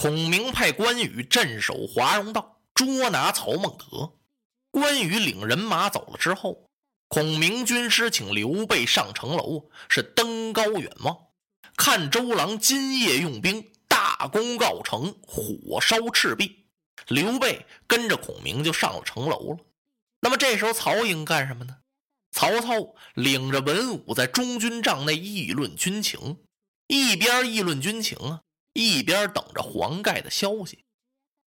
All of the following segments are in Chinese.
孔明派关羽镇守华容道，捉拿曹孟德。关羽领人马走了之后，孔明军师请刘备上城楼，是登高远望，看周郎今夜用兵大功告成，火烧赤壁。刘备跟着孔明就上了城楼了。那么这时候曹营干什么呢？曹操领着文武在中军帐内议论军情，一边议论军情啊，一边等着黄盖的消息。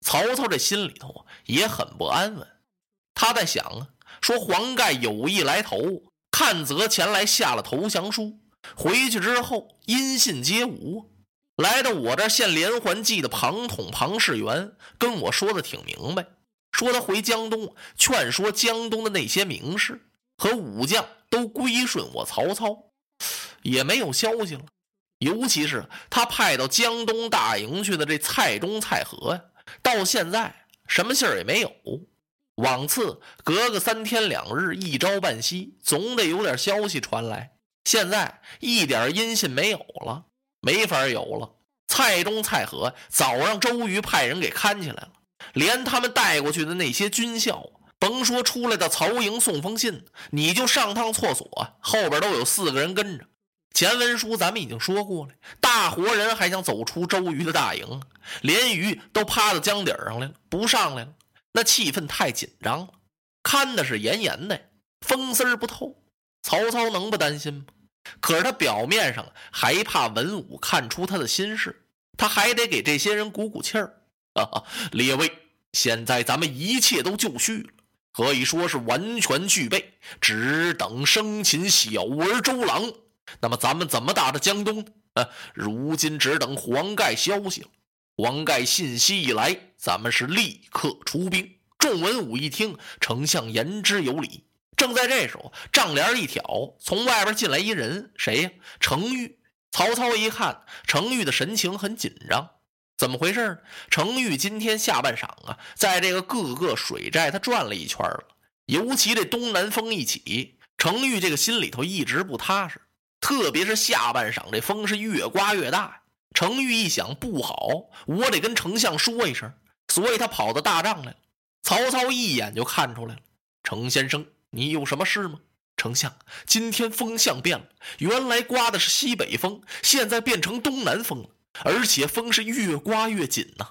曹操这心里头啊也很不安稳，他在想啊，说黄盖有意来投，看则前来下了投降书，回去之后音信皆无。来到我这献连环计的庞统庞士元跟我说的挺明白，说他回江东劝说江东的那些名士。和武将都归顺我曹操，也没有消息了。尤其是他派到江东大营去的这蔡中、蔡和呀，到现在什么信儿也没有。往次隔个三天两日，一朝半夕，总得有点消息传来。现在一点音信没有了，没法有了。蔡中、蔡和早让周瑜派人给看起来了，连他们带过去的那些军校。甭说出来的曹营送封信，你就上趟厕所，后边都有四个人跟着。前文书咱们已经说过了，大活人还想走出周瑜的大营，连鱼都趴到江底上来了，不上来了。那气氛太紧张了，看的是严严的，风丝儿不透。曹操能不担心吗？可是他表面上还怕文武看出他的心事，他还得给这些人鼓鼓气儿。啊，列位，现在咱们一切都就绪了。可以说是完全具备，只等生擒小儿周郎。那么咱们怎么打的江东？啊，如今只等黄盖消息了。黄盖信息一来，咱们是立刻出兵。众文武一听，丞相言之有理。正在这时候，帐帘一挑，从外边进来一人，谁呀？程昱。曹操一看，程昱的神情很紧张。怎么回事呢？程昱今天下半晌啊，在这个各个水寨他转了一圈了，尤其这东南风一起，程昱这个心里头一直不踏实。特别是下半晌，这风是越刮越大。程昱一想不好，我得跟丞相说一声，所以他跑到大帐来了。曹操一眼就看出来了：“程先生，你有什么事吗？”丞相，今天风向变了，原来刮的是西北风，现在变成东南风了。而且风是越刮越紧呐，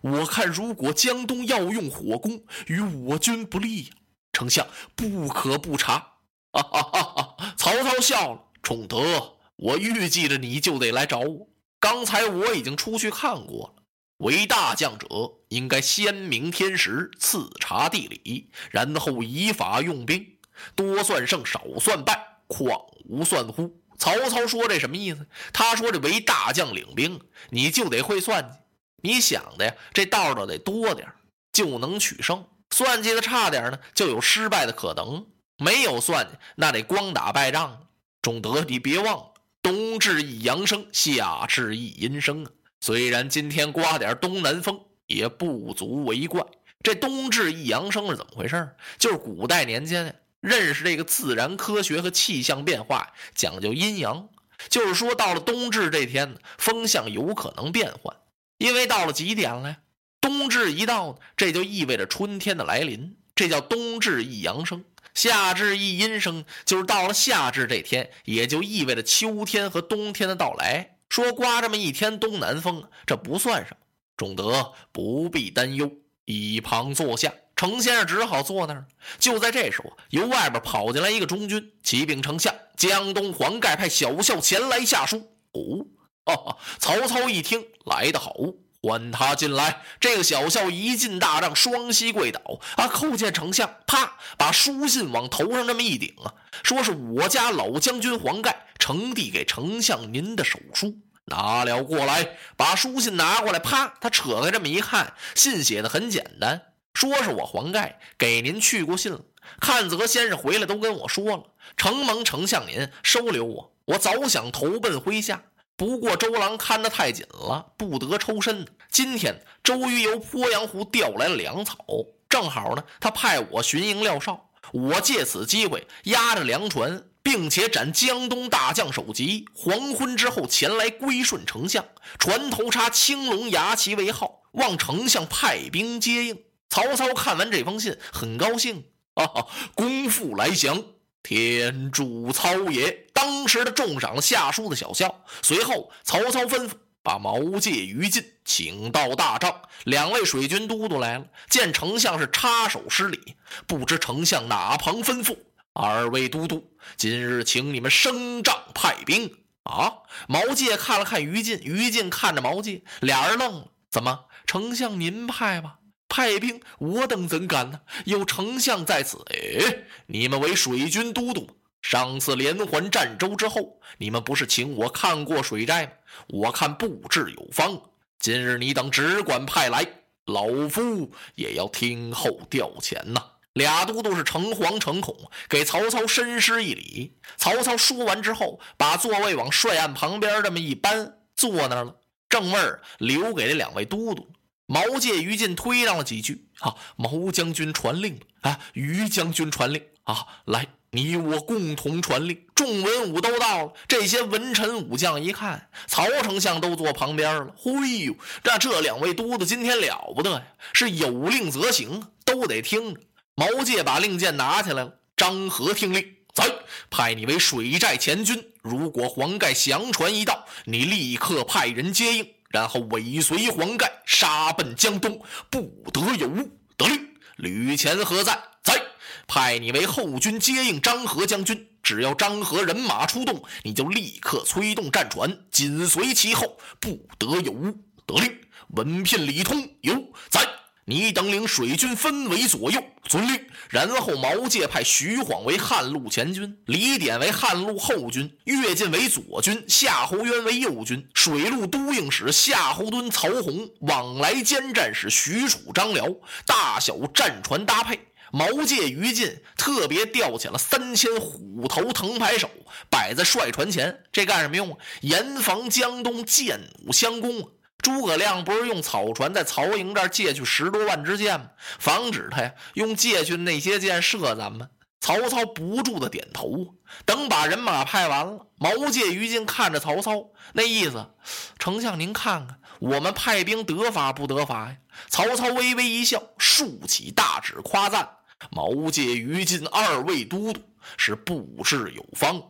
我看如果江东要用火攻，与我军不利呀。丞相不可不察。哈哈哈哈曹操笑了，崇德，我预计着你就得来找我。刚才我已经出去看过了。为大将者，应该先明天时，次察地理，然后以法用兵。多算胜，少算败，况无算乎？曹操说：“这什么意思？他说：‘这为大将领兵，你就得会算计。你想的呀，这道道得多点就能取胜；算计的差点呢，就有失败的可能。没有算计，那得光打败仗。仲德，你别忘了，冬至一阳生，夏至一阴生啊。虽然今天刮点东南风，也不足为怪。这冬至一阳生是怎么回事？就是古代年间。”认识这个自然科学和气象变化，讲究阴阳，就是说到了冬至这天，风向有可能变换，因为到了几点了呀？冬至一到，这就意味着春天的来临，这叫冬至一阳生；夏至一阴生，就是到了夏至这天，也就意味着秋天和冬天的到来。说刮这么一天东南风，这不算什么。仲德不必担忧，一旁坐下。程先生只好坐那儿。就在这时候，由外边跑进来一个中军，启禀丞相：江东黄盖派小校前来下书。哦，曹操一听，来得好，唤他进来。这个小校一进大帐，双膝跪倒，啊，叩见丞相。啪，把书信往头上这么一顶啊，说是我家老将军黄盖呈递给丞相您的手书，拿了过来。把书信拿过来，啪，他扯开这么一看，信写的很简单。说是我黄盖给您去过信了，看泽先生回来都跟我说了，承蒙丞相您收留我，我早想投奔麾下，不过周郎看得太紧了，不得抽身。今天周瑜由鄱阳湖调来了粮草，正好呢，他派我巡营廖少，我借此机会押着粮船并且斩江东大将首级，黄昏之后前来归顺丞相，船头插青龙牙旗为号，望丞相派兵接应。曹操看完这封信，很高兴。啊，公父来降，天助操也！当时的重赏了下书的小校。随后，曹操吩咐把毛玠、于禁请到大帐。两位水军都督来了，见丞相是插手施礼，不知丞相哪旁吩咐。二位都督，今日请你们升帐派兵啊！毛玠看了看于禁，于禁看着毛玠，俩人愣了。怎么，丞相您派吧？派兵，我等怎敢呢？有丞相在此。哎，你们为水军都督，上次连环战州之后，你们不是请我看过水寨吗？我看布置有方。今日你等只管派来，老夫也要听候调遣呐。俩都督是诚惶诚恐，给曹操深施一礼。曹操说完之后，把座位往帅案旁边这么一搬，坐那儿了。正位儿留给这两位都督。毛玠、于禁推让了几句，啊，毛将军传令，啊，于将军传令，啊，来，你我共同传令。众文武都到了，这些文臣武将一看，曹丞相都坐旁边了。嘿呦，这这两位都督今天了不得呀，是有令则行，都得听。毛玠把令箭拿起来了，张合听令，走，派你为水寨前军。如果黄盖降船一到，你立刻派人接应，然后尾随黄盖杀奔江东，不得有误。得令。吕虔何在？在。派你为后军接应张合将军。只要张合人马出动，你就立刻催动战船，紧随其后，不得有误。得令。文聘、李通有在。你等领水军分为左右，遵令。然后毛玠派徐晃为汉路前军，李典为汉路后军，乐进为左军，夏侯渊为右军。水陆都应使夏侯惇、曹洪往来兼战使许褚、张辽，大小战船搭配。毛玠、于禁特别调遣了三千虎头藤牌手，摆在帅船前。这干什么用啊？严防江东剑弩相攻啊！诸葛亮不是用草船在曹营这儿借去十多万支箭吗？防止他呀用借去那些箭射咱们。曹操不住的点头。等把人马派完了，毛玠、于禁看着曹操，那意思，丞相您看看，我们派兵得法不得法呀？曹操微微一笑，竖起大指夸赞毛玠、于禁二位都督是布置有方。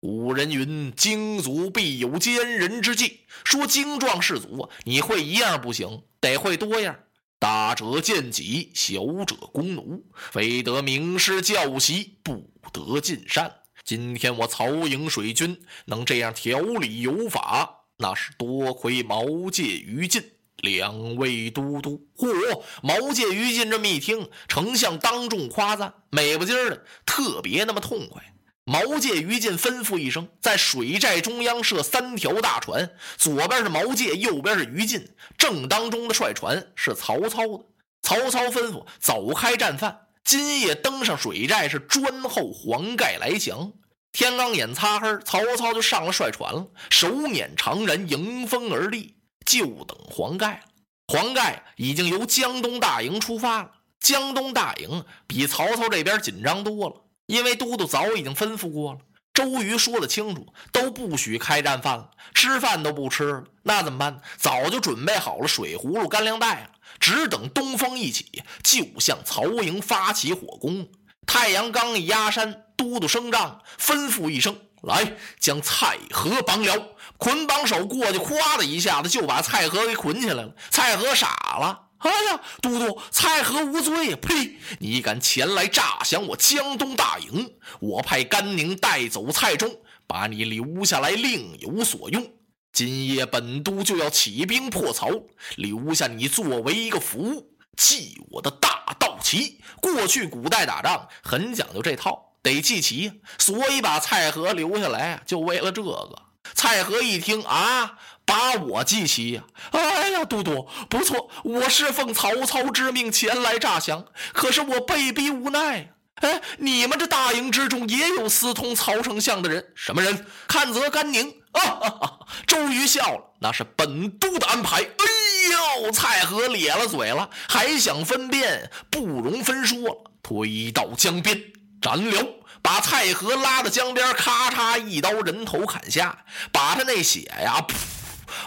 古人云：“精卒必有奸人之计。”说精壮士卒，你会一样不行，得会多样。大者见己，小者弓弩，非得名师教习，不得尽善。今天我曹营水军能这样条理有法，那是多亏毛玠、于禁两位都督。嚯！毛玠、于禁这么一听，丞相当众夸赞，美不唧儿的，特别那么痛快。毛玠、于禁吩咐一声，在水寨中央设三条大船，左边是毛玠，右边是于禁，正当中的帅船是曹操的。曹操吩咐走开战犯，今夜登上水寨，是专候黄盖来降。天刚眼擦黑，曹操就上了帅船了，手捻长髯，迎风而立，就等黄盖了。黄盖已经由江东大营出发了，江东大营比曹操这边紧张多了。因为都督早已经吩咐过了，周瑜说的清楚，都不许开战饭了，吃饭都不吃了。那怎么办？早就准备好了水葫芦、干粮袋了，只等东风一起，就向曹营发起火攻。太阳刚一压山，都督升帐，吩咐一声：“来，将蔡和绑了。”捆绑手过去，咵的一下子就把蔡和给捆起来了。蔡和傻了。哎呀，都督，蔡和无罪！呸！你敢前来诈降我江东大营，我派甘宁带走蔡中，把你留下来另有所用。今夜本都就要起兵破曹，留下你作为一个服务，记我的大道旗。过去古代打仗很讲究这套，得记旗，所以把蔡和留下来就为了这个。蔡和一听啊。把我记起呀！哎呀，都督不错，我是奉曹操之命前来诈降，可是我被逼无奈。哎，你们这大营之中也有私通曹丞相的人？什么人？看则甘宁啊！周瑜笑了，那是本都的安排。哎呦，蔡和咧了嘴了，还想分辨，不容分说。推到江边，斩了。把蔡和拉到江边，咔嚓一刀人头砍下，把他那血呀，噗，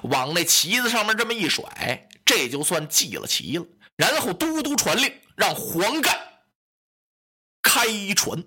往那旗子上面这么一甩，这就算记了旗了。然后都督传令，让黄盖开船。